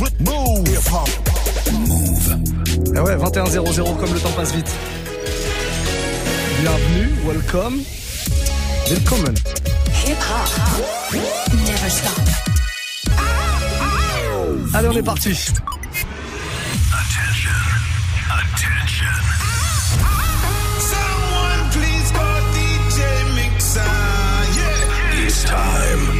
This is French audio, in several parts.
Move. Move. Et ouais, 21-0-0 comme le temps passe vite. Bienvenue, welcome. Willkommen. Hip hop. Never stop. Allez, on est parti. Someone please call DJ Mixer. Yeah. It's time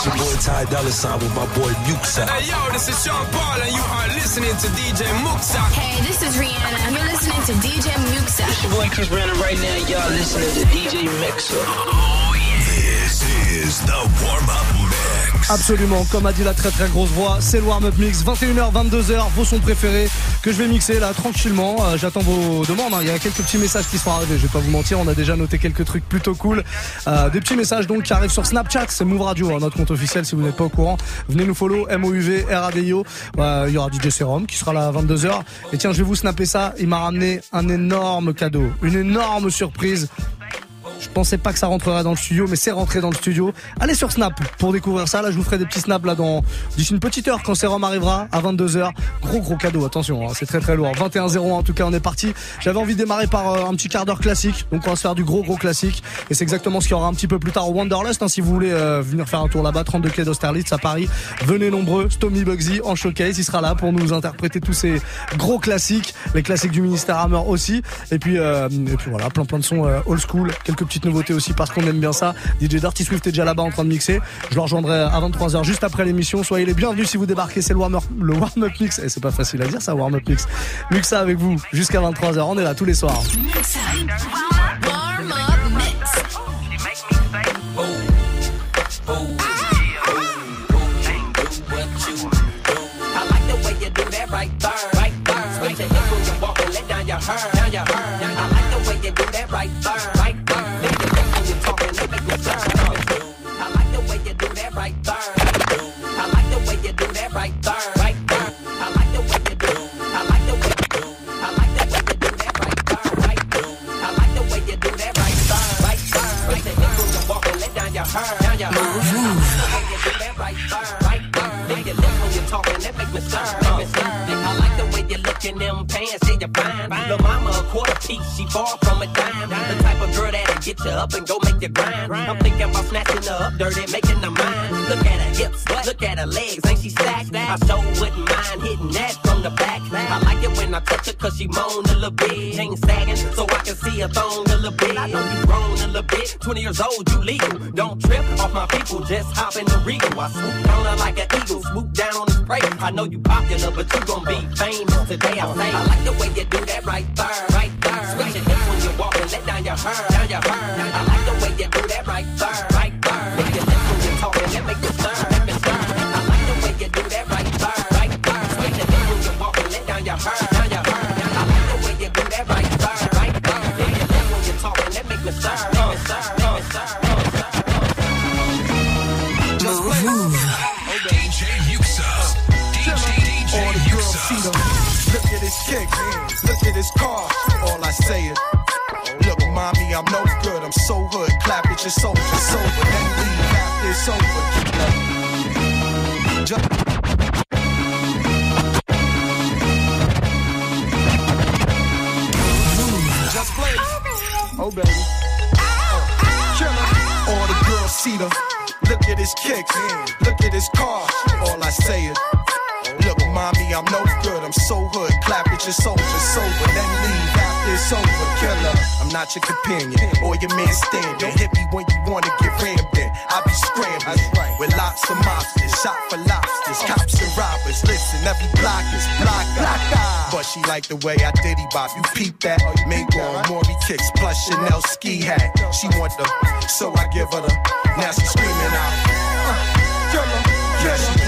It's your boy Ty Dolla Sign with my boy Muxa. Hey yo, this is Sean Paul and you are listening to DJ Muxa. Hey, this is Rihanna. and You're listening to DJ Muxa. your boy Chris Brandon right now. Y'all listening to DJ Mixer. Oh yeah. This is the warm up mix. Absolument, comme a dit la très très grosse voix, c'est le warm-up mix, 21h, 22h, vos sons préférés que je vais mixer là tranquillement. Euh, J'attends vos demandes, hein. il y a quelques petits messages qui sont arrivés, je vais pas vous mentir, on a déjà noté quelques trucs plutôt cool. Euh, des petits messages donc qui arrivent sur Snapchat, c'est Move Radio, hein, notre compte officiel si vous n'êtes pas au courant. Venez nous follow, MOUV, RADIO. Euh, Il y aura DJ Serum qui sera là à 22h. Et tiens, je vais vous snapper ça, il m'a ramené un énorme cadeau, une énorme surprise. Je pensais pas que ça rentrerait dans le studio, mais c'est rentré dans le studio. Allez sur Snap pour découvrir ça. Là, je vous ferai des petits snaps là dans d'ici une petite heure quand Serum arrivera à 22h. Gros gros cadeau, attention, hein, c'est très très lourd. 21-0 en tout cas, on est parti. J'avais envie de démarrer par euh, un petit quart d'heure classique, donc on va se faire du gros gros classique. Et c'est exactement ce qu'il y aura un petit peu plus tard au Wanderlust. hein, si vous voulez euh, venir faire un tour là-bas, 32 quai d'Austerlitz à Paris, venez nombreux. Stomy Bugsy en showcase, il sera là pour nous interpréter tous ces gros classiques, les classiques du ministère Hammer aussi. Et puis euh, et puis voilà, plein plein de sons euh, old school, quelques petites nouveautés aussi parce qu'on aime bien ça. DJ Dirty Swift est déjà là-bas en train de mixer. Je le rejoindrai à 23h juste après l'émission. Soyez les bienvenus si vous débarquez. C'est le warm-up le warm up mix. Et c'est pas facile à dire ça, warm-up mix. Muxa avec vous jusqu'à 23h. On est là tous les soirs. Up dirty, making her mine. Look at her hips, look at her legs, ain't she stacked? I sure wouldn't mind hitting that from the back. I like it when I touch her cause she moan a little bit. Chain sagging so I can see her thong a little bit. I know you grown a little bit, 20 years old, you legal. Don't trip off my people, just hop in the regal. I swoop down her like an eagle, swoop down on the prey. I know you popular, but you gon' be famous today. I say, I like the way you say is, Look, mommy, I'm no good. I'm so hood. Clap at your soul. It's over. Then leave after it's over. Just Just play. Oh, baby. Killer. All the girls see them. Look at his kicks. Look at his car. All I say is, Mommy, I'm no good. I'm so hood. Clap at your soul. It's over. Then leave after it's over. Killer. I'm not your companion or your man standing. Hit me when you wanna get rammed in. I be scrambling with lots of mobsters. Shot for lobsters. Cops and robbers. Listen, every block is block. block but she like the way I diddy bop. You peep that? Mink on Maury kicks plus Chanel ski hat. She want the, so I give her the. Now she screaming out. Uh, killer. Playing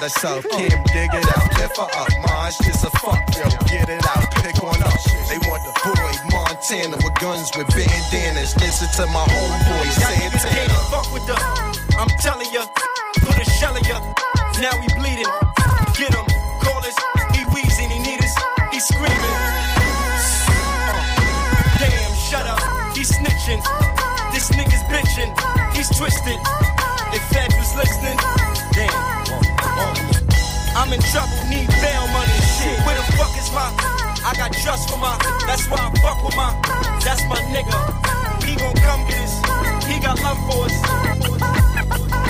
with herself. Kim, dig it out. Lift her up. Ma, just a fuck, yo. Get it out. Pick one up. They want the boy Montana with guns with bandanas. Listen to my homeboy Santana. Can't fuck with them. I'm telling ya, put a shell in ya. Now we bleeding. Get him, call us. He wheezing, he need us. He screaming. conditions. This nigga's bitching, he's twisted. If Fed was listening, damn. I'm in trouble, need bail money. Shit, where the fuck is my? I got trust for my. That's why I fuck with my. That's my nigga. He gon' come get us. He got love for us.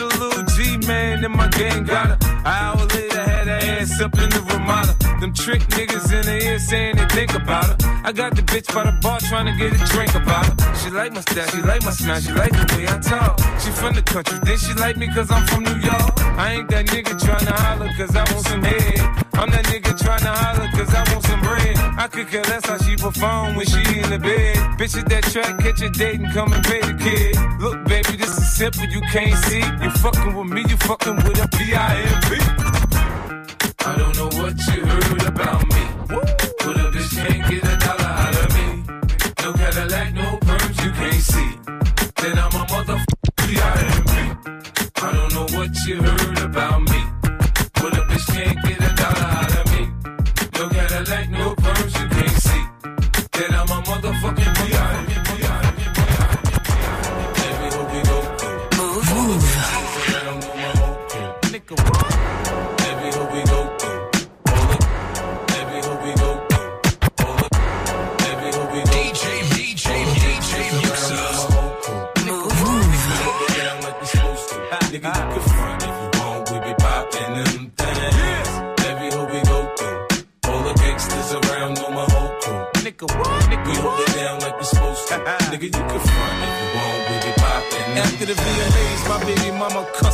A little G, man, and my gang got her. An hour later, had her ass up in the Ramada. Them trick niggas in the ear saying they think about her. I got the bitch by the bar trying to get a drink about her. She like my style, she like my smile, she like the way I talk. She from the country, then she like me cause I'm from New York. I ain't that nigga tryna holler cause I want some head. I'm that nigga tryna holler cause I want some bread. I could care less how she perform when she in the bed. Bitch at that track, catch a date and come and pay the kid. Look, baby, this is simple, you can't see. You fucking with me, you fucking with a B.I.M.B.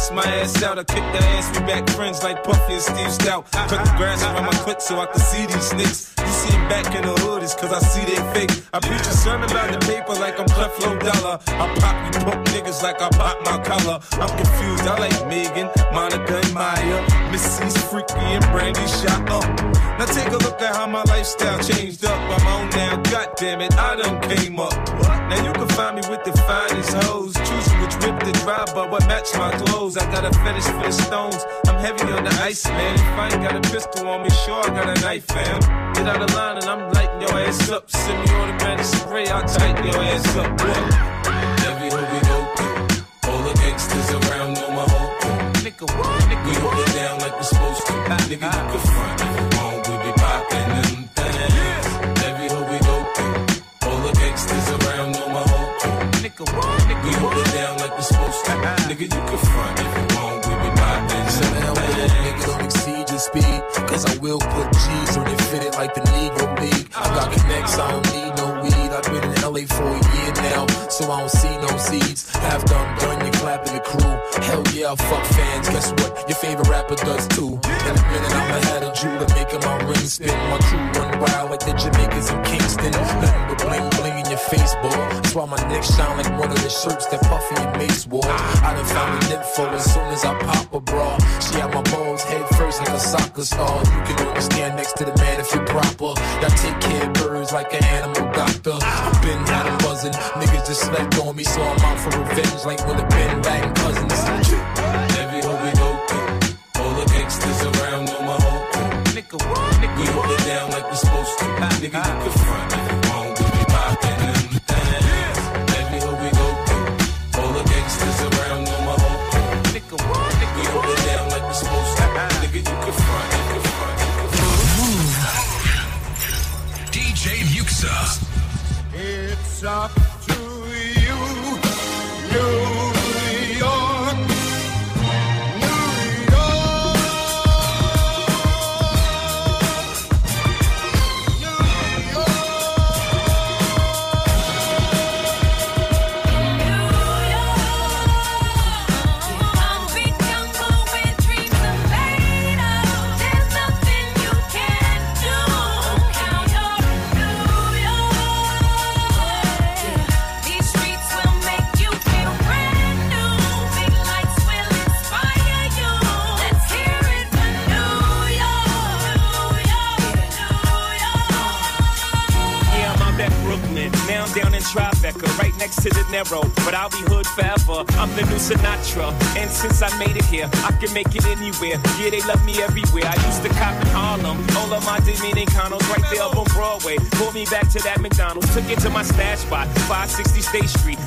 cussed my ass out. I kicked her ass, we back friends like Puffy and Steve Stout. Cut the grass around my foot so I could see these snakes. Back in the hood, it's cause I see they fake. I preach a sermon about the paper like I'm Creflo Dollar. I pop you punk niggas like I pop my collar. I'm confused, I like Megan, Monica, and Maya. Missy's freaky and Brandy shot up. Now take a look at how my lifestyle changed up. I'm on now, god damn it, I done came up. Now you can find me with the finest hoes. Choosing which whip to drive, but what match my clothes. I got a fetish for the stones. I'm heavy on the ice, man. If I ain't got a pistol on me, sure I got a knife, fam. Get out of line and I'm lighting your ass up. Send me automatic spray, I'll tighten your ass up. What? Every hoe we go through, all the gangsters around know my whole crew. Nigga, what? Nigga, We hold it down like we're supposed to. Nigga, you can front if you want, we be poppin' them things. Every hoe we go through, all the gangsters around know my whole crew. Nigga, what? Nigga, We hold it down like we're supposed to. Uh-uh. Nigga, you can front if you want, we be poppin' them things. Cause I will put G's on it, fit it like the Negro League. I got connects, I don't need no weed. I've been in LA for a year now, so I don't see no seeds. After I'm done, you clapping the crew. Hell yeah, fuck fans. Guess what? Your favorite rapper does too. In a minute, I'ma have a jeweler making my ring spin. My crew run wild like the Jamaicans in Kingston. Nothing but bling bling in your face, boy. That's why my neck shine like one of the shirts that Puffy and Mace wore. I done found a nympho as soon as I pop soccer star. You can only stand next to the man if you're proper. Y'all take care of birds like an animal doctor. I've been had 'em buzzing. Niggas just slept on me, so I'm out for revenge like when the Ben Laden cousins. Every hoe we go through, all the gangsters around know my whole crew. nigga. We hold it down like we're supposed to. Nigga, you can can make it anywhere. Yeah, they love me everywhere. I used to cop in Harlem. All of my Dominicanos right there up on Broadway. Pulled me back to that McDonald's. Took it to my stash spot, 560 State Street.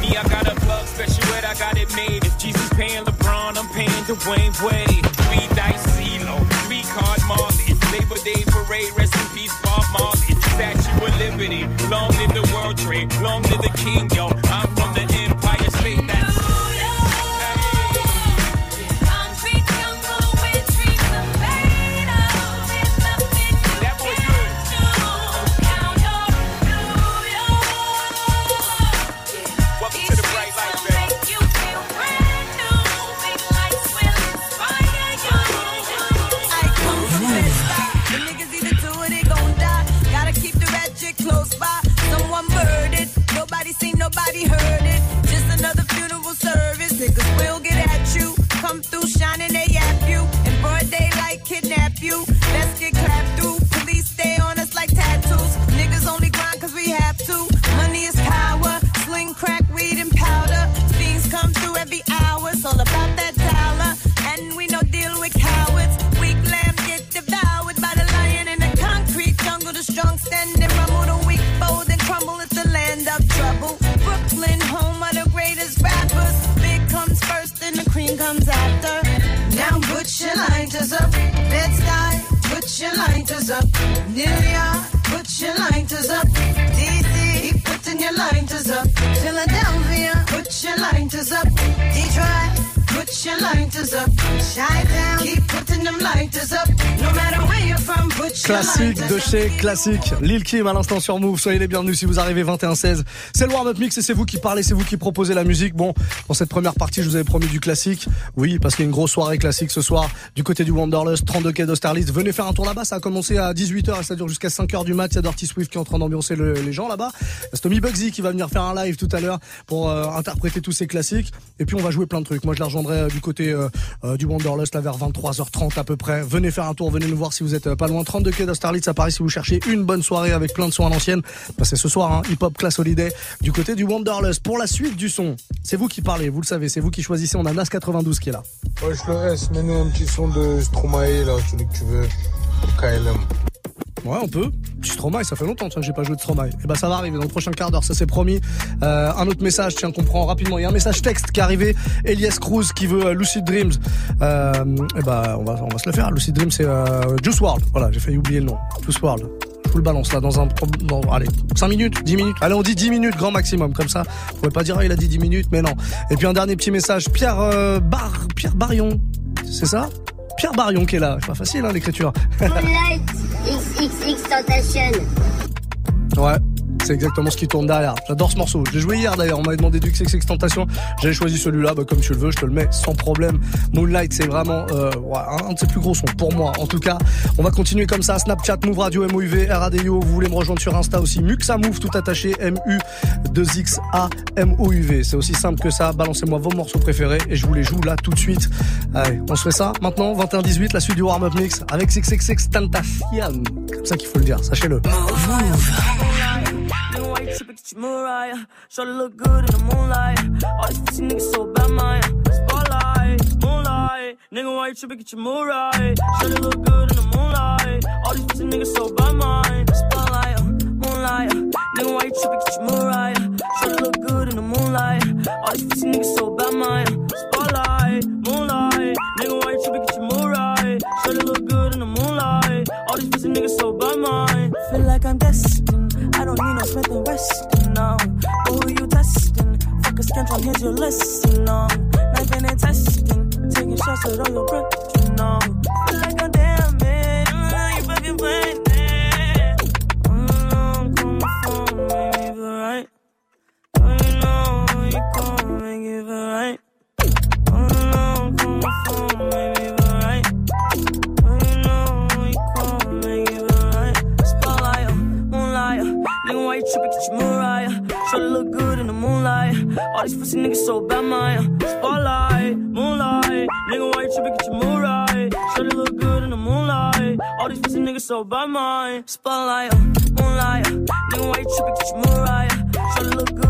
Me, I got a plug special, but I got it made. If Jesus paying LeBron, I'm paying Dwayne Wade. Three dice CeeLo, three card Marley. Labor Day parade, rest in peace, Bob Marley. Statue of Liberty, long live the World Trade, long live the King, yo. I'm from the Empire Classique de chez classique. Lil Kim à l'instant sur Move. Soyez les bienvenus si vous arrivez 21-16. C'est le warm-up mix et c'est vous qui parlez, c'est vous qui proposez la musique. Bon, dans cette première partie, je vous avais promis du classique. Oui, parce qu'il y a une grosse soirée classique ce soir du côté du Wanderlust, 32 quai d'Austerlitz. Venez faire un tour là-bas. Ça a commencé à 18h et ça dure jusqu'à 5h du mat. Il y a Dirty Swift qui est en train d'ambiancer le- les gens là-bas. C'est Tommy Bugsy qui va venir faire un live tout à l'heure pour euh, interpréter tous ces classiques. Et puis on va jouer plein de trucs. Moi, je la rejoindrai euh, du côté euh, du Wanderlust là vers 23h30 à peu près. Venez faire un tour, venez nous voir si vous êtes pas loin. 32 quai d'Austerlitz à Paris si vous cherchez une bonne soirée avec plein de sons à l'ancienne. Bah, c'est ce soir, hein, hip hop class holiday du côté du Wanderlust. Pour la suite du son, c'est vous qui parlez, vous le savez, c'est vous qui choisissez. On a Nas 92 qui est là. Ouais, je le S, mets-nous un petit son de Stromae, là, celui que tu veux. KLM. Ouais, on peut. Petit Stromae, ça fait longtemps tiens, que j'ai pas joué de Stromae. Et ben ça va arriver dans le prochain quart d'heure, ça c'est promis. Euh, un autre message, tiens, qu'on prend rapidement. Il y a un message texte qui est arrivé. Elias Cruz qui veut euh, Lucid Dreams. Euh, et ben on va, on va se le faire. Lucid Dreams, c'est euh, Juice World. Voilà, j'ai failli oublier le nom. Juice World. Vous le balance là dans un dans, allez 5 minutes 10 minutes. Allez on dit 10 minutes grand maximum comme ça. Vous pouvez pas dire ah, il a dit 10 minutes mais non. Et puis un dernier petit message. Pierre euh, Bar Pierre Barion. C'est ça? Pierre Barion qui est là. C'est pas facile hein, l'écriture. Moonlight XXX Tentation. Ouais, c'est exactement ce qui tourne derrière. J'adore ce morceau. Je l'ai joué hier d'ailleurs. On m'avait demandé du XXX Tentation. J'avais choisi celui-là, bah, comme tu le veux, je te le mets sans problème. Moonlight, c'est vraiment euh, un de ses plus gros sons pour moi. En tout cas, on va continuer comme ça. Snapchat, Move Radio, MOUV, RADIO. Vous voulez me rejoindre sur Insta aussi. Muxa Move, tout attaché. M-U-2-X-A, M-O-U-V. C'est aussi simple que ça. Balancez-moi vos morceaux préférés et je vous les joue là tout de suite. Allez, on se fait ça maintenant. 21-18, la suite du warm-up mix avec XXX Tentation. Comme ça qu'il faut le dire. Sachez-le. Nigga, why you tripping? Get your Mariah. Shorty look good in the moonlight. All these pussy niggas so bad, man. Spotlight, moonlight. Nigga, why you tripping? Get your Mariah. Shorty look good in the moonlight. All these pussy niggas so bad, man. Spotlight, moonlight. Nigga, why you tripping? Get your Mariah. Shorty look good in the moonlight. All these pussy niggas so bad, man. Spotlight, moonlight. Nigga, why you tripping? Get your Mariah. Shorty look good in the moonlight. All these pussy niggas so bad, man. Feel like I'm destined. I don't need no Smith and Weston, no. But who you testing? Fuck a scantron, here's your lesson, no. Knifing and testing, taking shots at all your breath, you know. Feel like I'm damn man, mm, you fucking playing it. Mm, I'm me feel right. Oh, you know you come make it right. You tripping? Get your Mariah. Shorty look good in the moonlight. All these pussy niggas so bad, man. Spotlight, moonlight, nigga, why you tripping? Get your Mariah. Shorty look good in the moonlight. All these pussy niggas so bad, man. Spotlight, uh, moonlight, uh, nigga, why you tripping? Get your Mariah. Shorty look good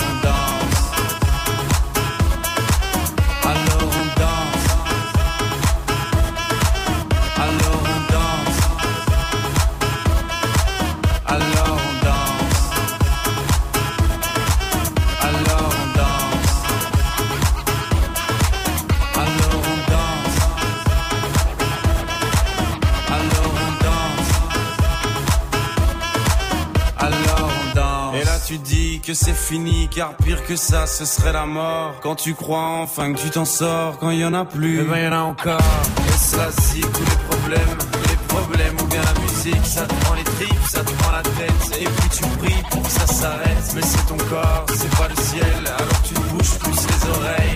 fini, car pire que ça, ce serait la mort. Quand tu crois enfin que tu t'en sors, quand il y en a plus, eh ben y en a encore. Et ça, si tous les problèmes, les problèmes ou bien la musique, ça te prend les tripes, ça te prend la tête. Et puis tu pries pour que ça s'arrête, mais c'est ton corps, c'est pas le ciel. Alors tu te bouges plus les oreilles,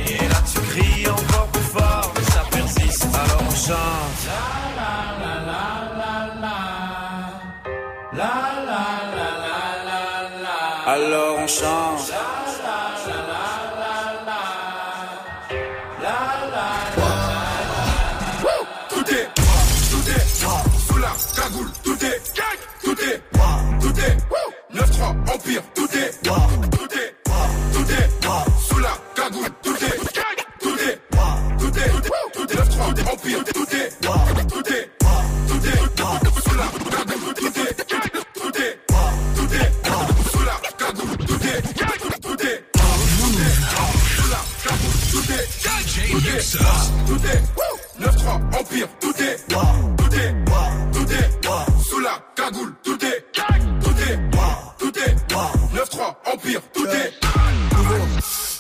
pire,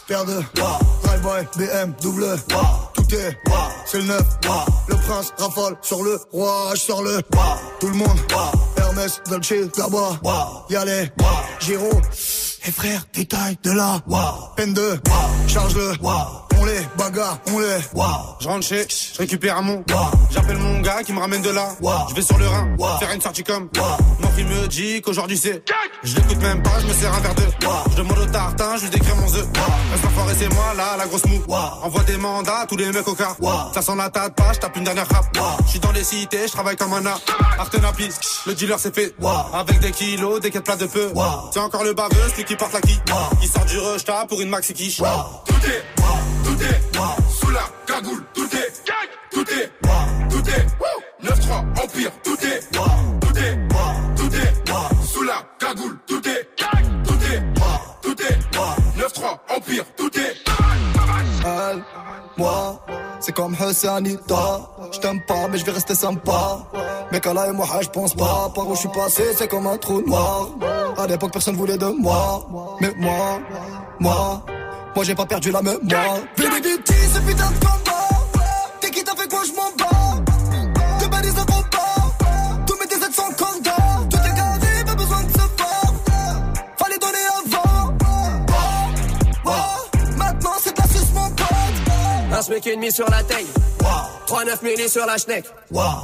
Paire de Drive-by, BM, double Tout est, c'est le neuf Le prince rafale sur le roi Je sors le, tout le monde Hermès, Dolce, là-bas Y'allez, Giro Et frère, détail de là Peine de, charge-le On les bagarre, on les Je rentre chez, je récupère un mon. J'appelle mon gars qui me ramène de là. Je vais sur le Rhin, faire une sortie comme. Mon fils me dit qu'aujourd'hui c'est. Je l'écoute même pas, je me sers un verre de. Je demande au tartin, je lui décris mon œuf. Reste enfoiré, c'est moi là, la grosse mou. Envoie des mandats à tous les mecs au car. Ça sent la tête pas, je tape une dernière rap. Je suis dans les cités, je travaille comme un art. Artenapis, le dealer c'est fait. Avec des kilos, des quêtes plats de peu. C'est encore le baveux, celui qui porte la qui. Qui sort du rush pour une maxi quiche. Tout est, tout est, sous la cagoule, tout est, tout est, tout est, 9-3, Empire, tout est, tout est, tout est, sous la cagoule, tout est, tout est, tout est, 9-3, Empire, tout est. Elle, moi, c'est comme Hassanita. Je t'aime pas, mais je vais rester sympa. Mais là et moi, je pense pas. Par où je suis passé, c'est comme un trou noir. À l'époque, personne voulait de moi. Mais moi, moi, moi, j'ai pas perdu la mémoire. Bénédicti, ce putain de combat. T'es qui t'as fait quoi, je m'en bats? De balises de combat. Tous mes DZ sont cordons. Tout est carré, pas besoin de se faire. Fallait donner avant. Oh, oh, Maintenant, c'est de la suce, mon pote. Un smic et demi sur la taille. 3-9 milli sur la schneck.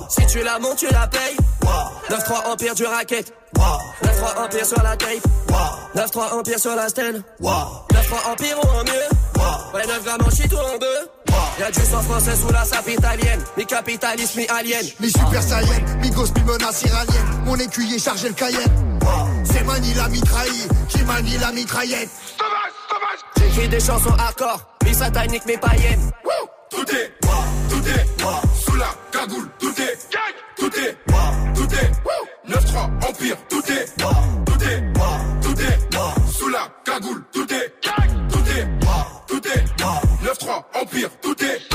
Si tu la montes, tu la payes. 9-3 empire du racket. 9-3 empire sur la tape. 9-3 empire sur la stand. 9-3 empire ou en mieux. Ouais, 9 grammes en shit ou en bœuf. Y'a du sang français sous la sape italienne. Mi capitaliste, mi alien. Mi super saiyan, mi gosse, mi menace iranienne. Mon écuyer chargé le cayenne. C'est Mani la mitraille, qui manie la mitraillette. J'écris des chansons hardcore. Mi satanique, mi païenne. Tout est, tout est, sous la cagoule, tout est, tout est, tout est, 9-3, Empire, tout est, tout est, tout est, sous la cagoule, tout est, tout est, tout est, 9-3, Empire, tout est.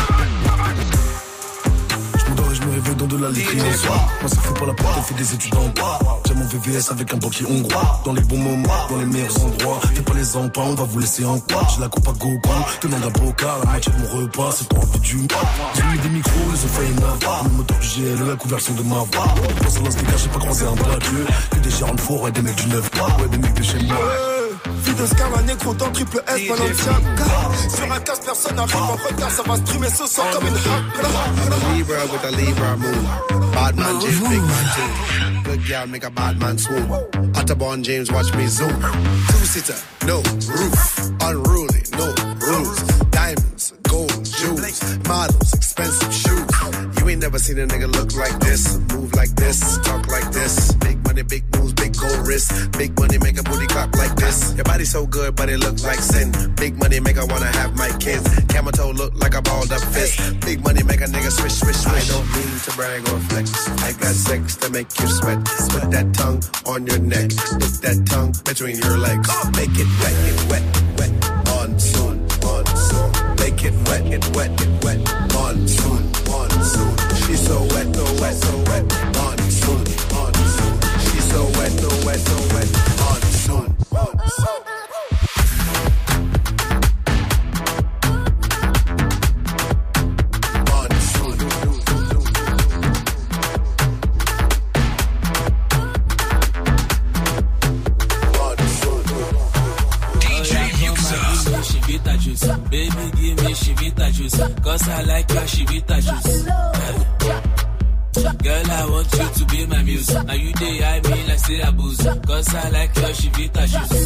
Et dans de la. Moi, ça fait pas la porte, elle fait des études en droit. J'ai mon VVS avec un banquier hongrois. Dans les bons moments, dans les meilleurs endroits. Fais pas les empans, on va vous laisser en quoi. J'ai la coupe à gogo, demande à Boca. La moitié de mon repas, c'est pour envie du J'ai mis des micros, ils ont failli m'avoir. Le moteur du GL, la conversion de ma voix. À Las Vegas, j'ai pas croisé un braqueux. Que des gérants de four, ouais, des mecs du 9 ouais, des mecs de chez moi. Vie de Scar, négro dans triple S, Balenciaga Sur un casse, personne n'arrive en retard Ça va streamer ce soir comme une hack Libra with a Libra move. Bad man oh, James, big man oh. too. Good girl make a bad man swoon. Otterborn James, watch me zoom. Two sitter, no roof. Unruly, no rules. Diamonds, gold, jewels, models, expensive shoes. You ain't never seen a nigga look like this, move like this, talk like this. Big money, big moves, big gold wrist. Big money make a booty clap like this. Your body so good, but it look like sin. Big money make I wanna have my kids. Camel toe look like a balled up fist. Big money make a nigga swish, swish, swish. I don't mean to brag or flex. I got sex to make you sweat. Put that tongue on your neck. Put that tongue between your legs. Make it wet, it wet, wet. Monsoon, monsoon. Make it wet, it wet, it wet. Monsoon, monsoon. She's so wet, so wet, so wet. Monsoon, cause I like your shivita juice.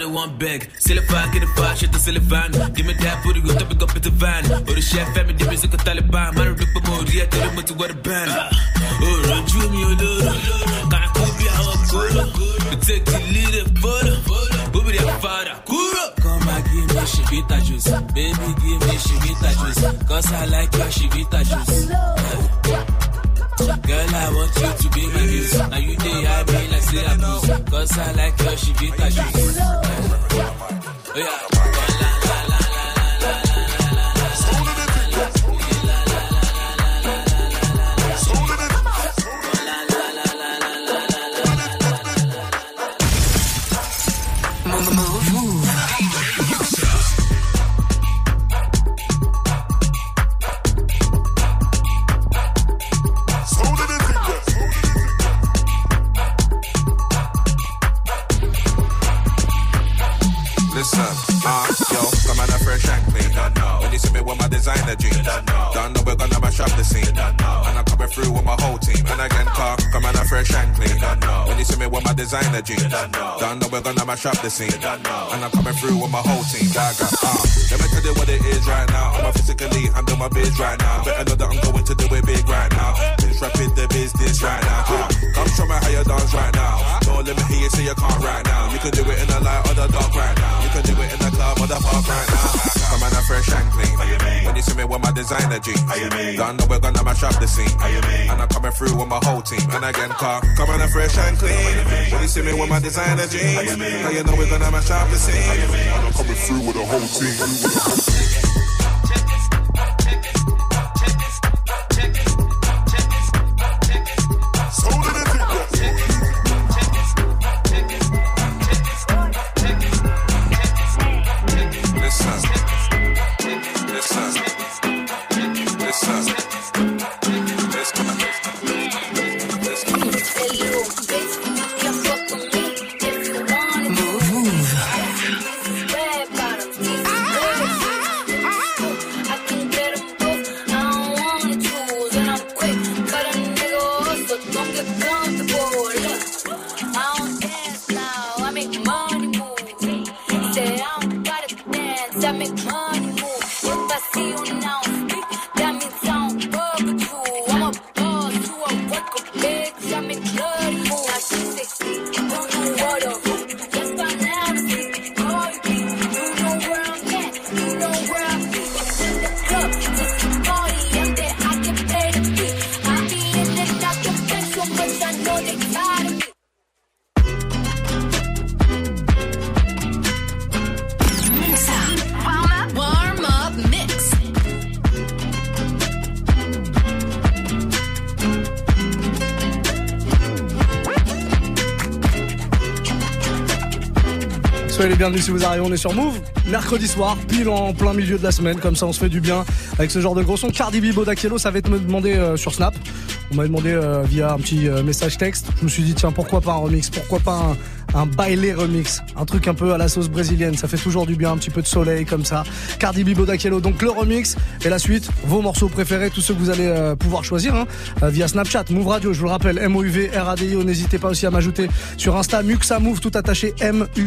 I they want beg. Silly fire, get the fire, shit to silly van. Give me that booty, go top it up into van. Or the chef, family, the music of Taliban. Man, rip a booty, yeah, tell them what to wear the band. Oh, run you me, oh, Can't cool be our. We take the lead, and photo. Booby, that father, cool give me shivita juice. Baby, give me shivita juice. Cause I like your shivita juice. Girl, I want you to be my muse. Now you day c'est la. Cause I like her, she get a juice. With my designer jeans, don't know we're gonna mash up the scene. And I'm coming through with my whole team. And again, fresh and clean. When you see me with my designer jeans, don't know we're gonna mash up the scene. And I'm coming through with my whole team. Gaga, uh, let me tell you what it is right now. I'm a physically handle my biz right now. Better know that I'm going to do it big right now. Bitch, rapid the business right now. Uh, come show me how you dance right now. Don't let me hear you say you can't right now. You can do it in the light or the dark right now. You can do it in the club or the park right now. Come on, a fresh and clean. When you see me with my designer jeans, don't know we're gonna mash up the scene. And I'm coming through with my whole team. And again, come on, fresh and clean. When you see me with my designer jeans, now you know we're gonna mash up the scene. I'm coming through with the whole team. Bienvenus si vous arrivez, on est sur Move. Mercredi soir, pile en plein milieu de la semaine, comme ça on se fait du bien avec ce genre de gros son. Cardi B, Bodakielo, ça va être me demander euh, sur Snap. On m'a demandé euh, via un petit euh, message texte. Je me suis dit, tiens, pourquoi pas un remix Pourquoi pas un, un baile remix Un truc un peu à la sauce brésilienne. Ça fait toujours du bien, un petit peu de soleil comme ça. Cardi B, Bodakielo, donc le remix. Et la suite, vos morceaux préférés, tous ceux que vous allez euh, pouvoir choisir hein, euh, via Snapchat, Move Radio, je vous le rappelle, M-O-U-V, R-A-D-I-O. N'hésitez pas aussi à m'ajouter sur Insta, Muxa Move, tout attaché, M-U-X-X-A-M-O-U-V.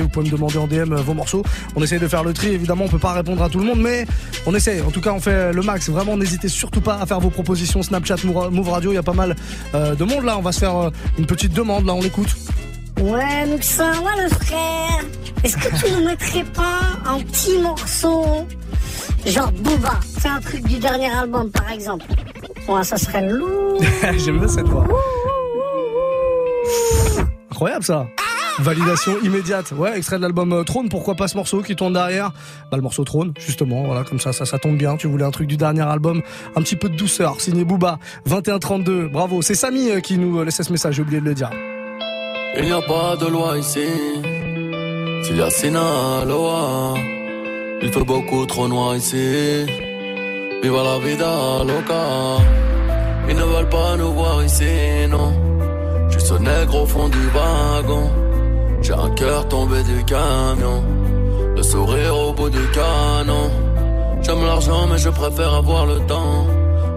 Vous pouvez me demander en DM euh, vos morceaux. On essaye de faire le tri, évidemment, on peut pas répondre à tout le monde, mais on essaye. En tout cas, on fait le max. Vraiment, n'hésitez surtout pas à faire vos propositions Snapchat, Move Radio. Il y a pas mal de monde là. On va se faire une petite demande là, on Ouais, Muxa, moi le frère, est-ce que tu nous mettrais pas un petit morceau Genre Booba, c'est un truc du dernier album par exemple. Ouais, ça serait lourd. J'aime bien cette voix. Incroyable ça. Validation immédiate. Ouais, extrait de l'album euh, Trône. Pourquoi pas ce morceau qui tourne derrière? Bah le morceau Trône, justement. Voilà, comme ça, ça, ça tombe bien. Tu voulais un truc du dernier album, un petit peu de douceur. Signé Booba, 2132. Bravo. C'est Samy euh, qui nous euh, laissait ce message. J'ai oublié de le dire. Il n'y a pas de loi ici. S'il y a Sinaloa, il fait beaucoup trop noir ici. Viva la vida loca. Ils ne veulent pas nous voir ici, non. Je suis ce nègre au fond du wagon. J'ai un cœur tombé du camion. Le sourire au bout du canon. J'aime l'argent, mais je préfère avoir le temps.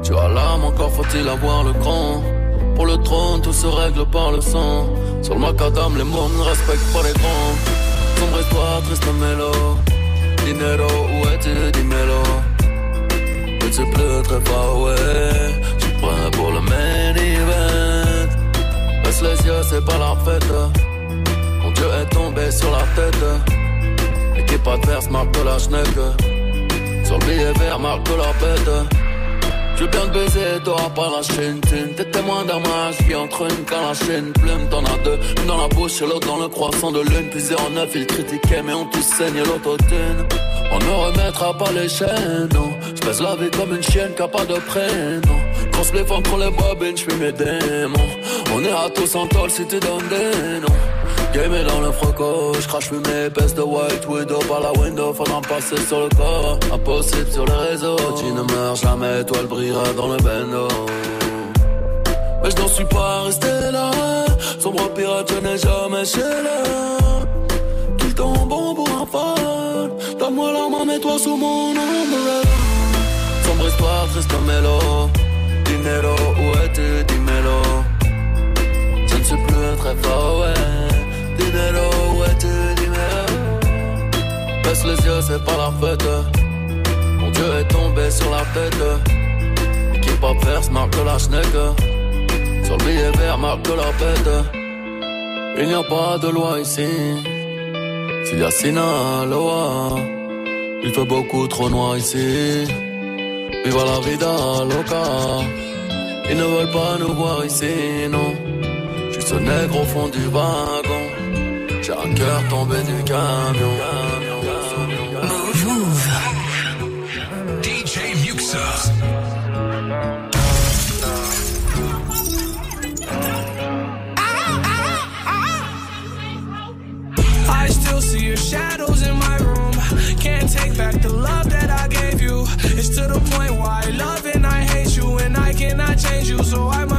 Tu as l'âme, encore faut-il avoir le cran. Pour le trône, tout se règle par le sang. Sur le macadam, les mots ne respectent pas les grands. Sombre histoire, triste mélo. Dinero, où es-tu, dis-mélo. Mais c'est plus très far away. J'suis prêt pour le main event. Baisse les yeux, c'est pas la fête. Mon Dieu est tombé sur la tête. Équipe adverse, marque la schneck. Sur le billet vert, marque la pète. Je bien te baiser, t'auras pas la chaîne. T'es témoin d'un match, vie entre une quand la chaîne plume. T'en as deux, une dans la bouche et l'autre dans le croissant de lune. Puis en neuf, ils critiquaient, mais on tous saigne l'autotune. On ne remettra pas les chaînes, non. J'pèse la vie comme une chienne qui a pas de prénom. Quand se les entre les bobines, j'fuis mes démons. On est à tous en tôle si tu donnes des noms. Game est dans le froco, j'crache mes épaisse de white widow par la window, faudra passer sur le corps. Impossible sur les réseaux, tu ne meurs jamais, toi elle brillera dans le bendo. Mais je n'en suis pas resté là, sombre pirate, je n'ai jamais chez là. Qu'il tombe bon pour un fan, donne-moi la main, mets-toi sous mon ombre. Sombre histoire, triste mélo, dinero, où es-tu, dis-mélo. Je ne suis plus très fort, ouais. Dinero. Baisse les yeux, c'est pas la fête. Mon Dieu est tombé sur la tête. Équipe adverse, marque de la schneck. Sur le vert, marque la pète. Il n'y a pas de loi ici. S'il y a Sinaloa, il fait beaucoup trop noir ici. Viva la vida loca. Ils ne veulent pas nous voir ici, non. Ce nègre au fond du wagon. J'ai un cœur tombé du camion. Move. DJ Muxa. I still see your shadows in my room. Can't take back the love that I gave you. It's to the point why I love and I hate you, and I cannot change you, so I must replace you.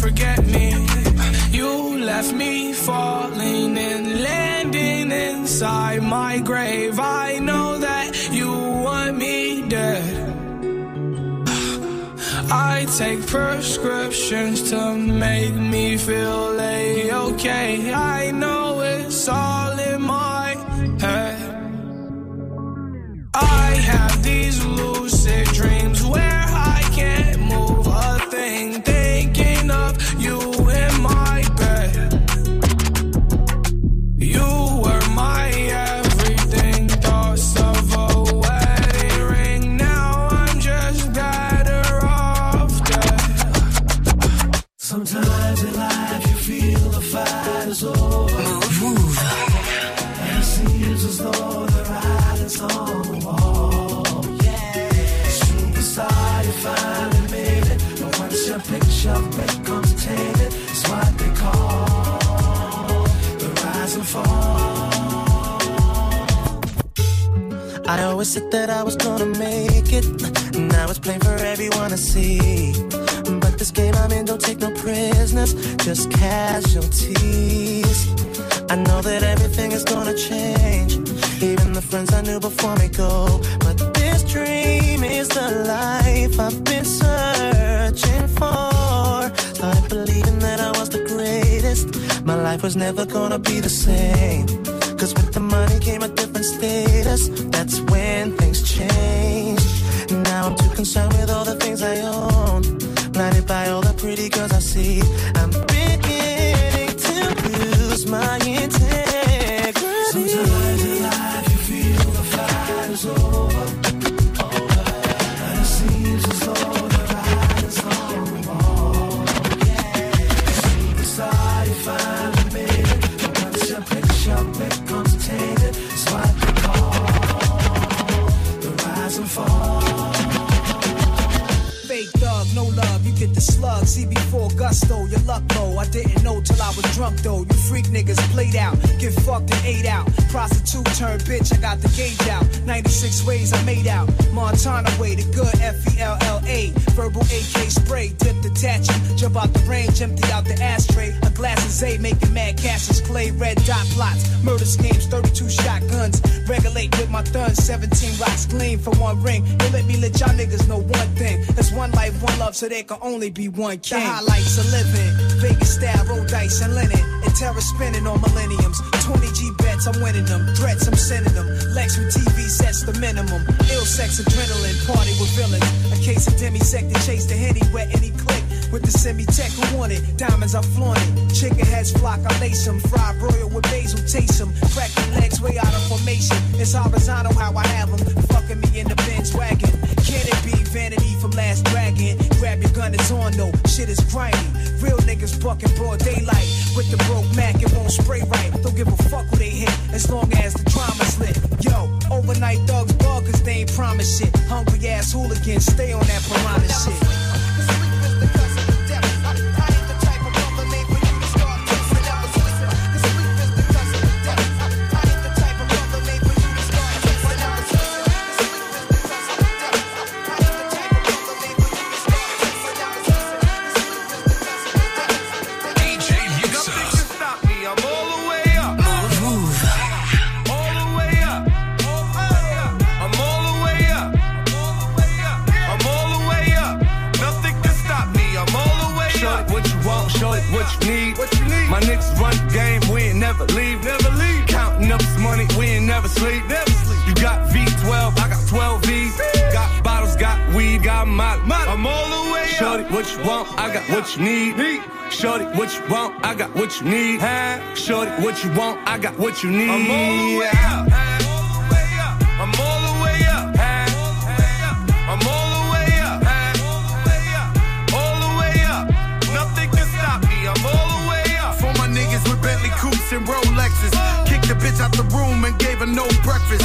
forget me. You left me falling and landing inside my grave. I know that you want me dead. I take prescriptions to make me feel a-okay. I know it's all in my head. I have these lucid dreams where I can't I always said that I was gonna make it. Now it's plain for everyone to see. But this game I'm in don't take no prisoners, just casualties. I know that everything is gonna change. Even the friends I knew before me go. But this dream is the life I've been searching for. Life was never gonna be the same. Cause with the money came a different status. That's when things changed. Now I'm too concerned with all the things I own. Blinded by all the pretty girls I see. I'm beginning to lose my integrity. See before gusto, your luck low. I didn't know till I was drunk though. You freak niggas played out, get fucked and ate out. Prostitute turned bitch, I got the gauge out. 96 ways I made out. Montana way, the good F E L L A. Verbal AK spray, dip the detaching. Jump out the range, empty out the ashtray. Glass of Zay, making mad cashes. Clay, red dot plots. Murder schemes, 32 shotguns. Regulate with my thuns, 17 rocks clean for one ring. They let me let y'all niggas know one thing. It's one life, one love, so there can only be one king. The highlights of living. Vegas style, roll dice and linen. And terror spinning on millenniums. 20 G bets, I'm winning them. Threats, I'm sending them. Lex with TV sets the minimum. Ill sex, adrenaline, party with villains. A case of demisect to chase the henny, wet any click. With the semi-tech who want it, diamonds I flaunt it. Chicken heads flock, I lace them. Fried broil with basil, taste them. Crack your legs way out of formation. It's horizontal how I have them. Fucking me in the Benz wagon. Can it be vanity from last dragon? Grab your gun, it's on though. Shit is grimy. Real niggas bucking broad daylight. With the broke Mac, it won't spray right. Don't give a fuck who they hit, as long as the drama's lit. Yo, overnight thugs bug cause they ain't promise shit. Hungry ass hooligans, stay on that piranha shit. What you need. Shorty, what you want, I got what you need. Shorty, what you want, I got what you need. I'm all the way up. I'm all the way up. I'm all the way up. All the way up. Nothing can stop me. I'm all the way up. For my niggas with Bentley coupes and Rolexes. Kicked the bitch out the room and gave her no breakfast.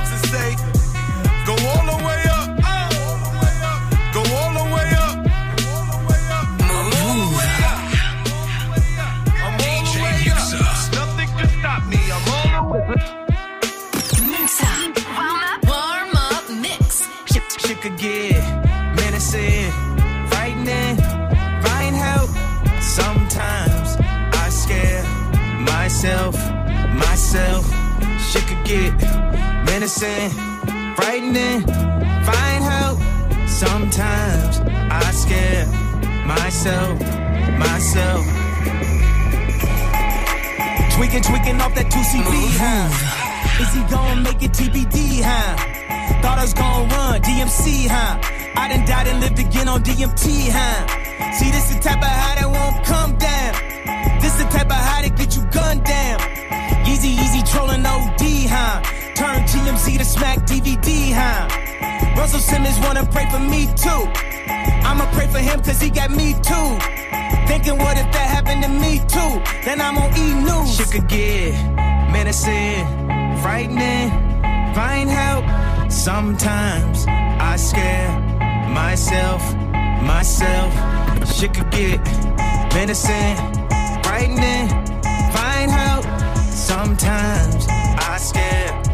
frightening. Find help. Sometimes I scare myself, myself. Tweaking, tweaking off that 2CB, huh? Is he gonna make it TBD, huh? Thought I was gonna run DMC, huh? I done died and lived again on DMT, huh? See, this the type of high that won't come down. This the type of high that get you gunned down. Easy, easy trolling OD, huh? Turn TMZ to smack DVD, huh? Russell Simmons wanna pray for me too. I'ma pray for him cause he got me too. Thinking what if that happened to me too? Then I'm on E! News. Shit could get menacing, frightening, find help. Sometimes I scare myself, myself. Shit could get menacing, frightening, find help. Sometimes I scare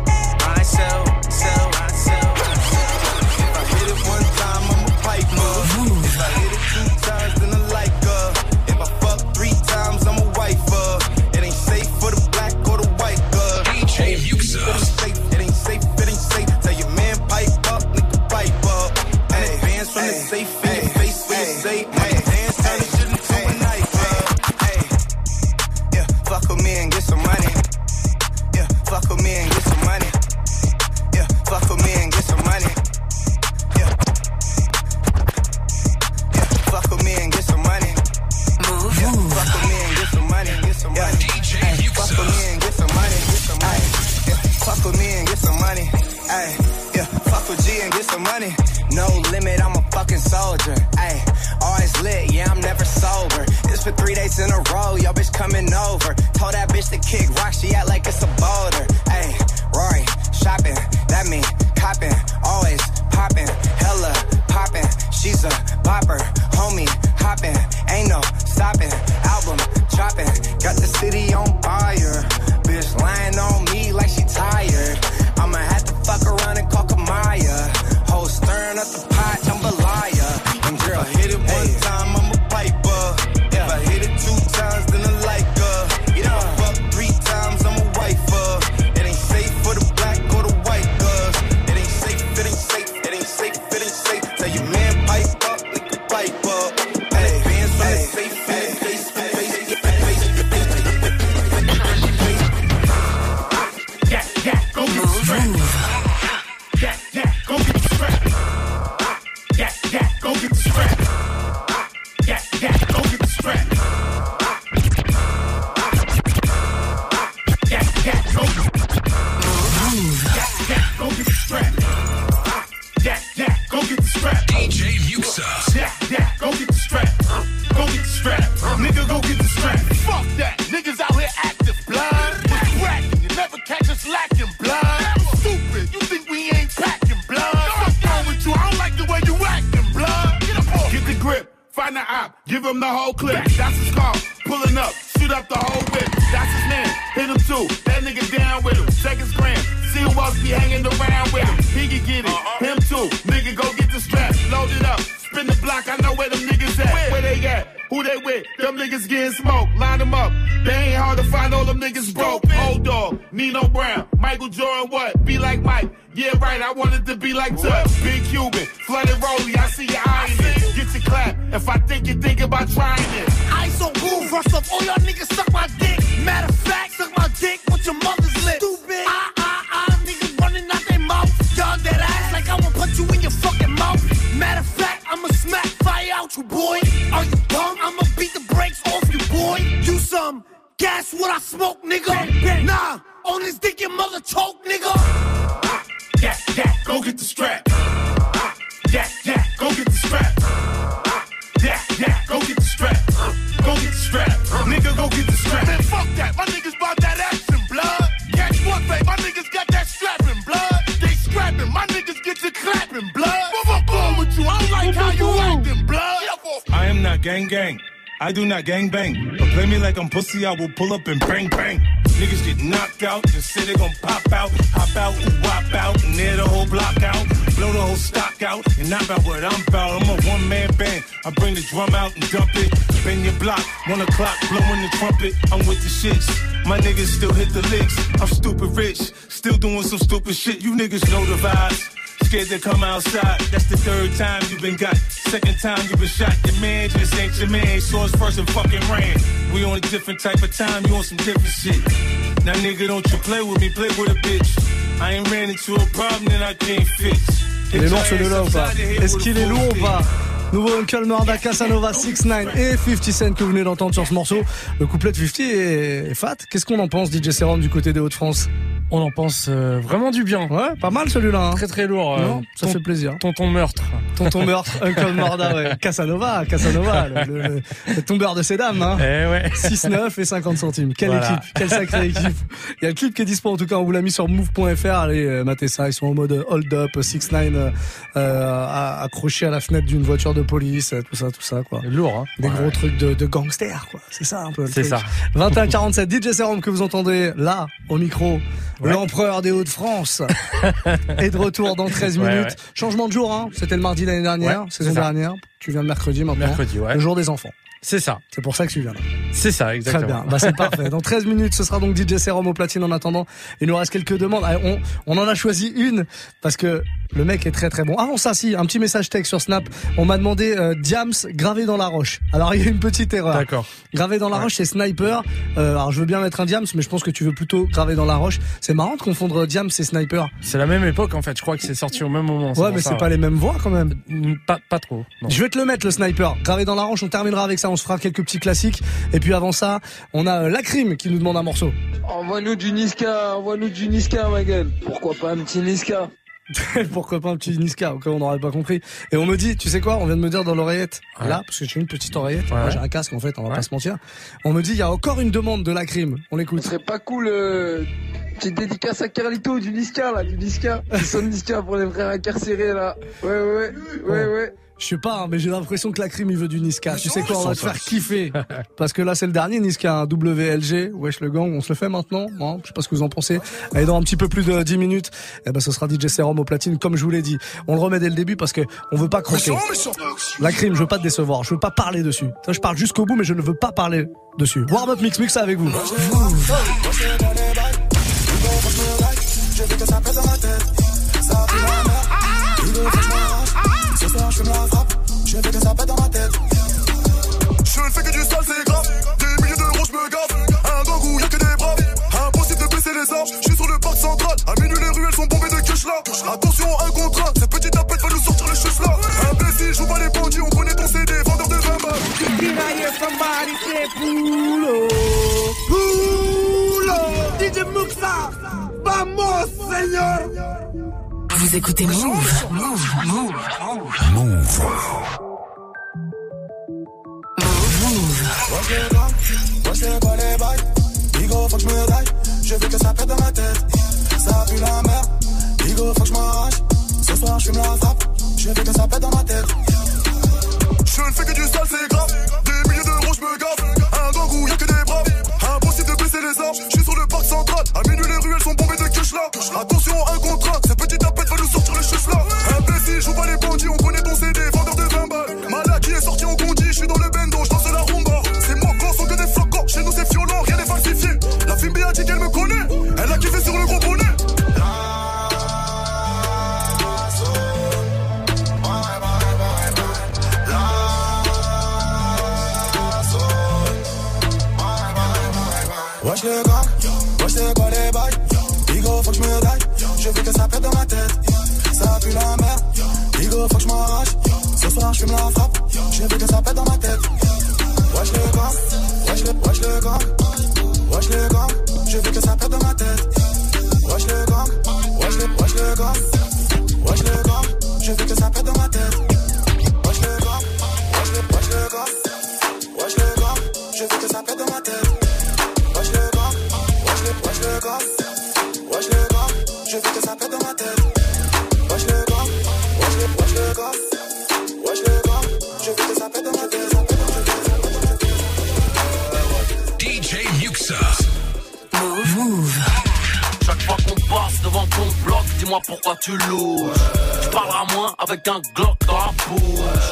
pussy, I will pull up and bang bang. Niggas get knocked out, The say they gon' pop out, hop out, wop out, and tear the whole block out. Blow the whole stock out, and knock about what I'm about. I'm a one man band, I bring the drum out and dump it. Bang your block, one o'clock, blowing the trumpet. I'm with the shits, my niggas still hit the licks. I'm stupid rich, still doing some stupid shit. You niggas know the vibes scared to come outside. That's the third time you've been got. Second time you been shot. Your man just ain't your man. So it's first and fucking ran. We on a different type of time. You on some different shit. Now nigga, don't you play with me. Play with a bitch. I ain't ran into a problem that I can't fix. Il est lourd ce de là ou Est-ce qu'il est lourd ou pas Nouveau Uncle Murda, Casanova, 6 9 et 50 Cent que vous venez d'entendre sur ce morceau. Le couplet de 50 est fat. Qu'est-ce qu'on en pense, DJ Serum, du côté des Hauts-de-France? On en pense euh, vraiment du bien. Ouais, pas mal celui-là. hein. Très très lourd. euh, Non, ça ton- fait plaisir. Tonton meurtre. Tonton meurtre, Uncle Morda, ouais. Casanova, Casanova, le, le- le- tombeur de ses dames. Hein. Eh ouais. 6, 9 et 50 centimes. Quelle Voilà. équipe, quelle sacrée équipe. Il y a le clip qui est dispo, en tout cas, on vous l'a mis sur move.fr. Allez, euh, matez ça, ils sont en mode hold up, 6 9 euh, euh, accrochés à la fenêtre d'une voiture de police, euh, tout ça, tout ça, quoi. Lourd, hein. Des gros trucs de, de gangsters, quoi. C'est ça un peu. C'est ça. 21-47, DJ Serum que vous entendez là, au micro. Ouais. L'empereur des Hauts-de-France est de retour dans 13 Ouais, minutes. ouais. Changement de jour, hein. C'était le mardi l'année dernière, saison dernière. Tu viens le mercredi maintenant. Mercredi, ouais. Le jour des enfants. C'est ça. C'est pour ça que tu viens là. C'est ça, Très exactement. bien, bah, c'est parfait. Dans 13 minutes, ce sera donc DJ Serum au platine en attendant. Il nous reste quelques demandes. Ah, On, on en a choisi une parce que le mec est très très bon. Avant ça, si, un petit message texte sur Snap. On m'a demandé euh, Diams gravé dans la roche. Alors il y a une petite erreur. D'accord. Gravé dans la roche, c'est Sniper. Euh, alors je veux bien mettre un Diams, mais je pense que tu veux plutôt gravé dans la roche. C'est marrant de confondre Diams et Sniper. C'est la même époque en fait. Je crois que c'est sorti au même moment. Ouais, mais c'est pas les mêmes voix quand même. Pas, pas trop. non. Je vais te le mettre le sniper. Gravé dans la roche, on terminera avec ça, on se fera quelques petits classiques. Et puis avant ça, on a euh, la crime qui nous demande un morceau. Envoie-nous du Niska, envoie-nous du Niska, ma gueule. Pourquoi pas un petit Niska? Pourquoi pas un petit Niska, au cas où on n'aurait pas compris. Et on me dit, tu sais quoi, on vient de me dire dans l'oreillette, Ouais. là, parce que j'ai une petite oreillette, Ouais. moi j'ai un casque en fait, on va Ouais. pas se mentir. On me dit, il y a encore une demande de la crime. On l'écoute. Ce serait pas cool, euh, petite dédicace à Carlito, du Niska, là, du Niska. Du son Niska pour les frères incarcérés, là. Ouais, ouais, ouais, ouais. Je sais pas, hein, mais j'ai l'impression que la crime il veut du Niska. Tu sais quoi, on va te faire kiffer. Parce que là c'est le dernier Niska, un WLG, wesh le gang, on se le fait maintenant. Hein je sais pas ce que vous en pensez. Allez, dans un petit peu plus de 10 minutes, eh ben ce sera DJ Serum au platine, comme je vous l'ai dit. On le remet dès le début parce que on veut pas croquer. La crime, je veux pas te décevoir, je veux pas parler dessus. Je parle jusqu'au bout, mais je ne veux pas parler dessus. Warm up mix mix avec vous. Je fume la frappe. Je veux que ça pète dans ma tête. Je ne fais que du sale, c'est grave. Des milliers d'euros, je me gaffe. Un gang où y'a que des braves. Impossible de baisser les armes. Je suis sur le parc central. À minuit, les ruelles sont bombées de cash là. Attention, un contrat. Cette petite tapette va nous sortir les cheveux là. Imbécile, joue pas les bandits. On connaît ton CD, vendeur de 20 balles. Hear somebody say Pulo? Pulo! DJ Muxa! Vamos, señor! Vous écoutez Move. Move. Move. Move. Moi je les vois, moi je pas les bails. Bigo, faut que je me. Je veux que ça pète dans ma tête. Ça pue la merde. Bigo, faut que je m'arrache. Ce soir, je fume la frappe. Je veux que ça pète dans ma tête. Je ne fais que du sale, c'est grave. Des milliers d'euros, je me gaffe. Un gang où y'a que des braves. Impossible de baisser les armes. Je suis sur le parc central. À minuit, les ruelles sont bombées de cash là. Attention, un contrat. Cette petite tapette les cheveux là. Imbécile, joue pas les bandits. On connaît ton CD, Glock dans la bouche.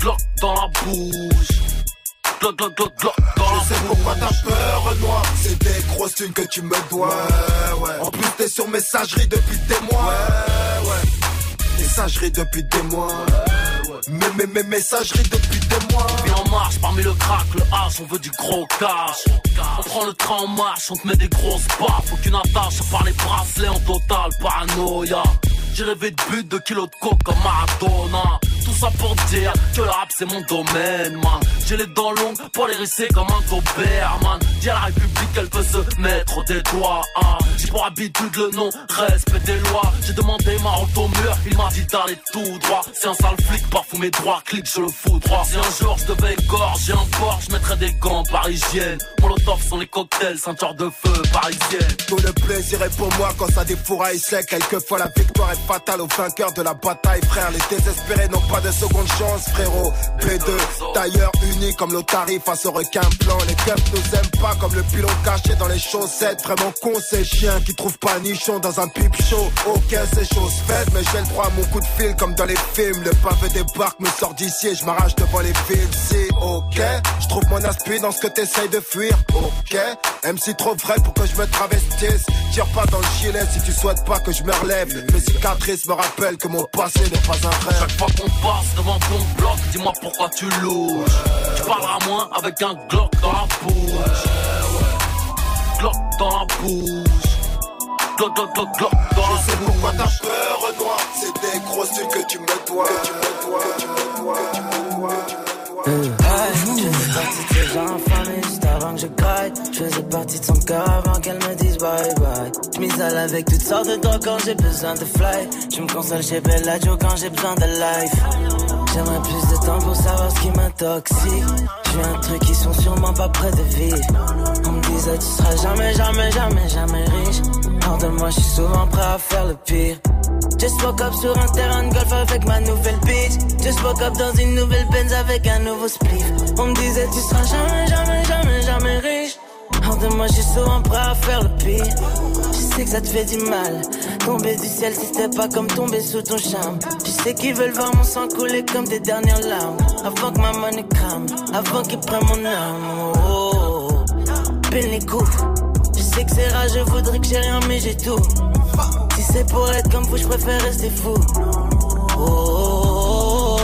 Glock dans la bouche. Glock, Glock, Glock, Glock dans la Je sais pourquoi t'as peur, Renoir. C'est des grosses thunes que tu me dois. Ouais, ouais. En plus, t'es sur messagerie depuis des mois. Ouais, ouais. Messagerie depuis des mois. Mais, mais, mais, messagerie depuis des mois. Viens en marche parmi le crack, le hache, on veut du gros cash. On prend le train en marche, on te met des grosses baffes. Aucune attache à part les bracelets en total paranoïa. J'ai rêvé de but de kilos de coke comme Maradona. Tout ça pour dire que le rap c'est mon domaine, man. J'ai les dents longues pour les risser comme un gobert, la République qu'elle peut se mettre des doigts, hein. J'ai pour habitude le nom, respect des lois. J'ai demandé ma route au mur, il m'a dit d'aller tout droit. C'est un sale flic, parfois mes droits, clique, je le fous droit. Si un jour je devais égorger un porc, je mettrais des gants parisiennes. Molotov sont les cocktails, ceinture de feu parisienne. Tout le plaisir est pour moi quand ça défouraille sec. Quelquefois la victoire est fatale aux vainqueurs de la bataille, frère. Les désespérés n'ont pas de seconde chance, frérot. P2, tailleur uni comme l'Otari face au requin blanc. Les keufs nous aiment pas comme le pilon caché dans les chaussettes. Vraiment con ces chiens qui trouvent pas nichon dans un pipe show. Ok, c'est chose faite, mais j'ai le droit à mon coup de fil comme dans les films. Le pavé débarque, me sort d'ici et je m'arrache devant les fils. Si, ok, je trouve mon aspi dans ce que t'essayes de fuir. Ok, MC trop vrai pour que je me travestisse. Tire pas dans le gilet si tu souhaites pas que je me relève. Mes cicatrices me rappellent que mon passé n'est pas un rêve. Chaque fois qu'on passe devant ton bloc, dis-moi pourquoi tu louches. Tu parleras moins avec un Glock dans la bouche. Glock dans la bouche. Glock, Glock, Glock, Glock dans la Je sais pourquoi t'as peur, Renoir. C'est des grosses que tu me dois. Que tu me dois, que tu me dois, que tu me dois, que tu me dois. Je faisais partie de ces gens famille juste je. Je faisais partie de son cœur avant qu'elle me dise bye bye. Je m'isole avec toutes sortes de drogues quand j'ai besoin de fly. Je me console chez Bellagio quand j'ai besoin de life. J'aimerais plus de temps pour savoir ce qui m'intoxique. J'ai un truc qui sont sûrement pas près de vivre. On me disait tu seras jamais, jamais, jamais, jamais riche. Hors de moi, je suis souvent prêt à faire le pire. Just woke up sur un terrain de golf avec ma nouvelle bitch. Just woke up dans une nouvelle Benz avec un nouveau spliff. On me disait tu seras jamais, jamais, jamais, jamais riche. Hors de moi, je suis souvent prêt à faire le pire. Je sais que ça te fait du mal. Tomber du ciel si c'était pas comme tomber sous ton charme. Je sais qu'ils veulent voir mon sang couler comme des dernières larmes. Avant que ma money crame, avant qu'ils prennent mon âme. Oh, oh, oh. Pile les coups. Sais que c'est rare, je voudrais que j'ai rien, mais j'ai tout. Si c'est pour être comme vous, je préfère rester fou. Oh.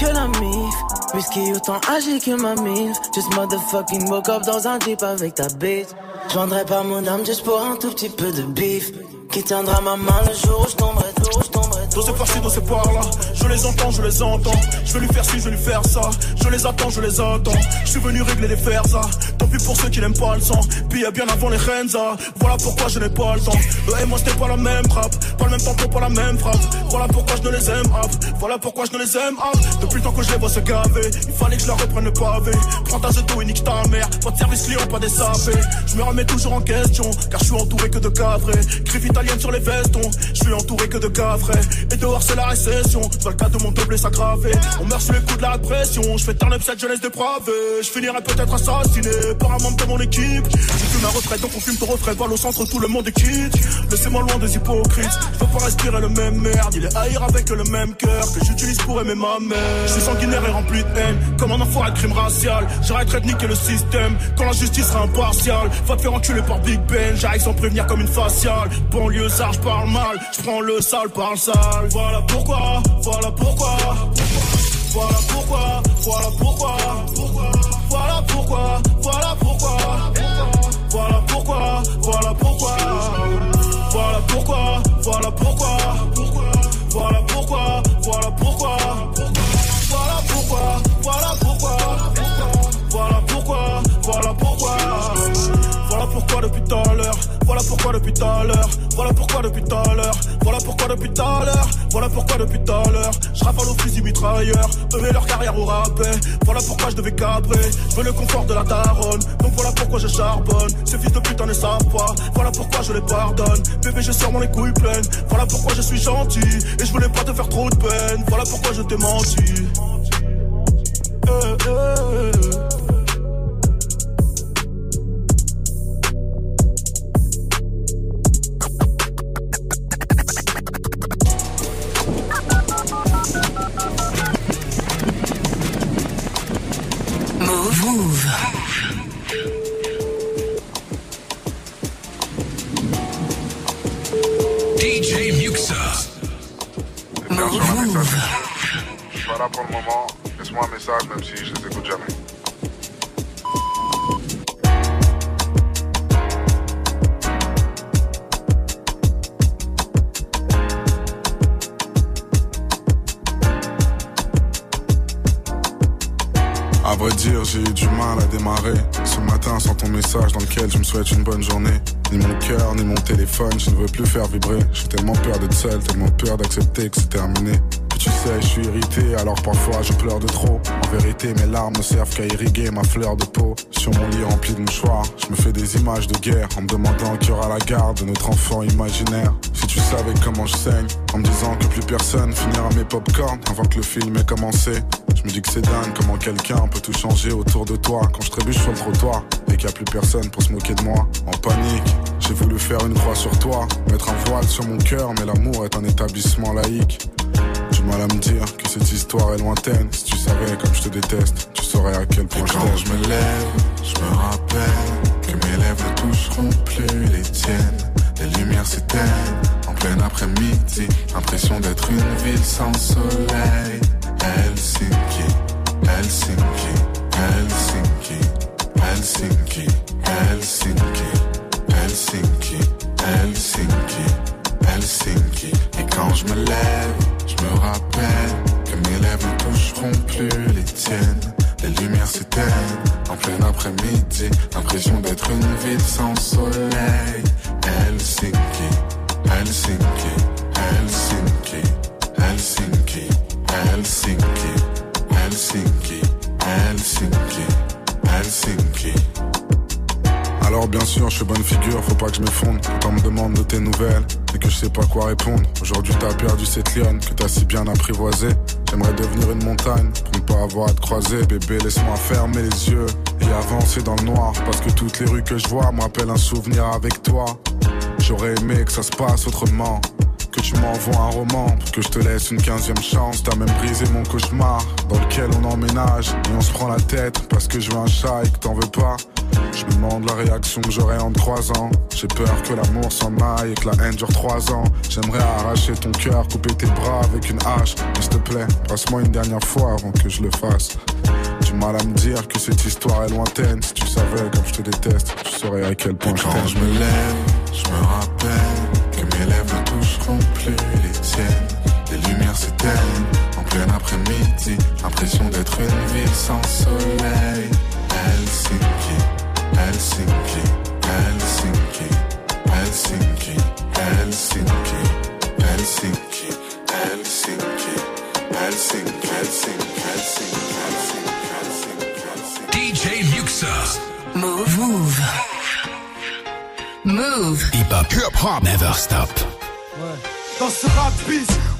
Que la mif, whisky autant âgé que ma mif. Just motherfucking woke up dans un jeep avec ta bitch. Je vendrais pas mon âme juste pour un tout petit peu de bif. Qui tiendra ma main le jour où je tomberai, le Dans ces par-ci, dans ces par-là, je les entends, je les entends. Je vais lui faire ci, je vais lui faire ça. Je les attends, je les attends. Je suis venu régler les fers, ça. Tant pis pour ceux qui n'aiment pas le sang. Puis bien avant les Renza. Voilà pourquoi je n'ai pas le temps. Eux et moi, c'était pas la même frappe. Pas le même tempo, pas la même frappe. Voilà pourquoi je ne les aime, hop. Voilà pourquoi je ne les aime, hop. Depuis le temps que je les vois se gaver, il fallait que je leur reprenne le pavé. Prends ta zeto et nique ta mère. Pas de service client, pas des sapés. Je me remets toujours en question, car je suis entouré que de cavrés. Griffe italienne sur les vestons. Je suis entouré que de cavrés. Et dehors, c'est la récession. Vois le cas de mon double s'aggraver. On meurt sous les coups de la répression. Je fais turn up cette jeunesse dépravée. Je finirai peut-être assassiné par un membre de mon équipe. J'ai fume ma retraite, donc on fume ton refrain. Balle au centre, tout le monde est quitte. Laissez-moi loin des hypocrites. Je pas respirer le même merde. Il est haïr avec le même cœur que j'utilise pour aimer ma mère. Je suis sanguinaire et rempli de haine. Comme un enfoiré de crime racial. J'arrêterai de niquer le système. Quand la justice sera impartiale. Va te faire enculer par Big Ben. J'arrive sans prévenir comme une faciale. Banlieue, ça, je parle mal. Je prends le sale par le Voilà pourquoi, voilà pourquoi. Voilà pourquoi, voilà pourquoi. Voilà pourquoi, voilà pourquoi. Voilà pourquoi, voilà pourquoi. Voilà pourquoi, pourquoi depuis tout à l'heure. Voilà pourquoi depuis tout à l'heure. Voilà pourquoi depuis tout à l'heure. Voilà pourquoi depuis tout à l'heure. Je rafale au fusil mitrailleur. Eux leur carrière au rappel. Voilà pourquoi je devais cabrer. Je veux le confort de la daronne. Donc voilà pourquoi je charbonne. Ces fils de putain ne savent pas. Voilà pourquoi je les pardonne. Bébé, j'ai sûrement les couilles pleines. Voilà pourquoi je suis gentil. Et je voulais pas te faire trop de peine. Voilà pourquoi je t'ai menti. Euh. Move. Souhaite une bonne journée. Ni mon cœur, ni mon téléphone, je ne veux plus faire vibrer. J'ai tellement peur d'être seul, tellement peur d'accepter que c'est terminé. Tu sais, je suis irrité, alors parfois je pleure de trop. En vérité, mes larmes ne servent qu'à irriguer ma fleur de peau. Sur mon lit rempli de mouchoirs, je me fais des images de guerre en me demandant qui aura la garde de notre enfant imaginaire. Si tu savais comment je saigne, en me disant que plus personne finira mes popcorn avant que le film ait commencé. Je me dis que c'est dingue comment quelqu'un peut tout changer autour de toi quand je trébuche sur le trottoir et qu'il n'y a plus personne pour se moquer de moi. En panique, j'ai voulu faire une croix sur toi, mettre un voile sur mon cœur, mais l'amour est un établissement laïque. Du mal à me dire que cette histoire est lointaine. Si tu savais comme je te déteste, tu saurais à quel point je Quand je me lève, je me rappelle que mes lèvres ne toucheront plus les tiennes. Les lumières s'éteignent en plein après-midi. Impression d'être une ville sans soleil. Helsinki, Helsinki, Helsinki, Helsinki, Helsinki, Helsinki, Helsinki, Helsinki. Et quand je me lève, je me rappelle que mes lèvres ne toucheront plus les tiennes. Les lumières s'éteignent en plein après-midi. Impression d'être une ville sans soleil. Helsinki, Helsinki, Helsinki, Helsinki, Helsinki, Helsinki, Helsinki, Helsinki. Alors bien sûr, je fais bonne figure, faut pas que je m'effondre. Quand on me demande de tes nouvelles et que je sais pas quoi répondre. Aujourd'hui t'as perdu cette lionne que t'as si bien apprivoisée. J'aimerais devenir une montagne pour ne pas avoir à te croiser. Bébé, laisse-moi fermer les yeux et avancer dans le noir. Parce que toutes les rues que je vois me rappellent un souvenir avec toi. J'aurais aimé que ça se passe autrement. Que tu m'envoies un roman pour que je te laisse une quinzième chance. T'as même brisé mon cauchemar dans lequel on emménage et on se prend la tête parce que je veux un chat et que t'en veux pas. Je me demande la réaction que j'aurai en te croisant. J'ai peur que l'amour s'en aille et que la haine dure trois ans. J'aimerais arracher ton cœur, couper tes bras avec une hache. Mais s'il te plaît, passe-moi une dernière fois avant que je le fasse. Du mal à me dire que cette histoire est lointaine. Si tu savais comme je te déteste, tu saurais à quel point je Quand je me lève, je me rappelle que mes lèvres plus les tiennes. Les lumières s'éteignent en plein après-midi. Impression d'être une ville sans soleil. Helsinki, Helsinki, Helsinki, Helsinki, Helsinki, Helsinki, Helsinki, Helsinki, Helsinki, Helsinki, Helsinki. DJ Muxa. Move. Move. Move. Hip hop. Hip hop. Never stop. Dans ce rap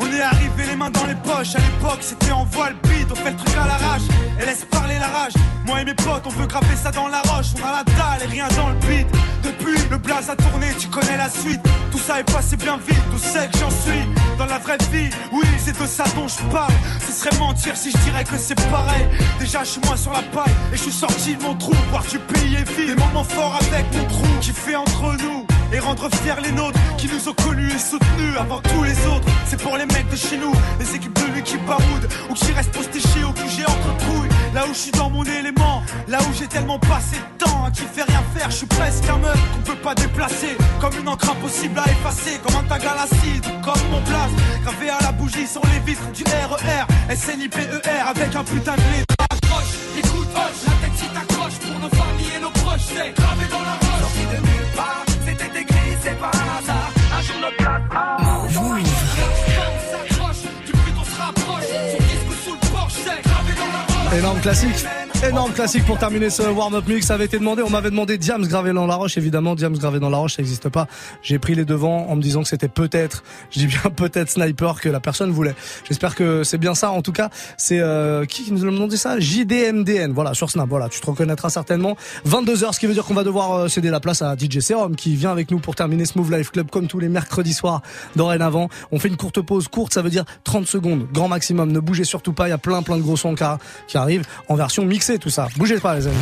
on est arrivé les mains dans les poches. À l'époque, c'était en voile bide, on fait le truc à l'arrache et laisse parler la rage. Moi et mes potes, on veut graver ça dans la roche. On a la dalle et rien dans le beat. Depuis, le blaze a tourné, tu connais la suite. Tout ça est passé bien vite, tout sait que j'en suis. Dans la vraie vie, oui, c'est de ça dont je parle. Ce serait mentir si je dirais que c'est pareil. Déjà, je suis moi sur la paille et je suis sorti de mon trou. Voir du pays et vivre des moments forts avec mon trou qui fait entre nous et rendre fiers les nôtres qui nous ont connus et soutenus avant tous les autres. C'est pour les mecs de chez nous, les équipes de lui qui baroudent ou qui restent postichés au QG entre couilles. Là où je suis dans mon élément, là où j'ai tellement passé de temps à qui fait rien faire, je suis presque un meuf qu'on peut pas déplacer. Comme une encre impossible à effacer, comme un tag à l'acide, comme mon place, gravé à la bougie sur les vitres du RER, SNIPER avec un putain de clé. Accroche, écoute, hoche, la tête si t'accroche pour nos familles et nos proches, c'est gravé dans la roche. Sorti de nulle part, c'était écrit, c'est pas un hasard. Un jour notre place. Ah, Move. Énorme classique. Énorme classique pour terminer ce warm-up mix. Ça avait été demandé. On m'avait demandé Diams gravé dans la roche. Évidemment, Diams gravé dans la roche, ça n'existe pas. J'ai pris les devants en me disant que c'était peut-être, je dis bien peut-être Sniper que la personne voulait. J'espère que c'est bien ça. En tout cas, c'est euh, qui nous a demandé ça? JDMDN. Voilà, sur Snap. Voilà, tu te reconnaîtras certainement. 22h, ce qui veut dire qu'on va devoir euh, céder la place à DJ Serum qui vient avec nous pour terminer ce Move Life Club comme tous les mercredis soirs dorénavant. On fait une courte pause. Courte, ça veut dire 30 secondes, grand maximum. Ne bougez surtout pas. Il y a plein plein de gros sons qui arrivent en version mixée tout ça. Bougez pas les amis.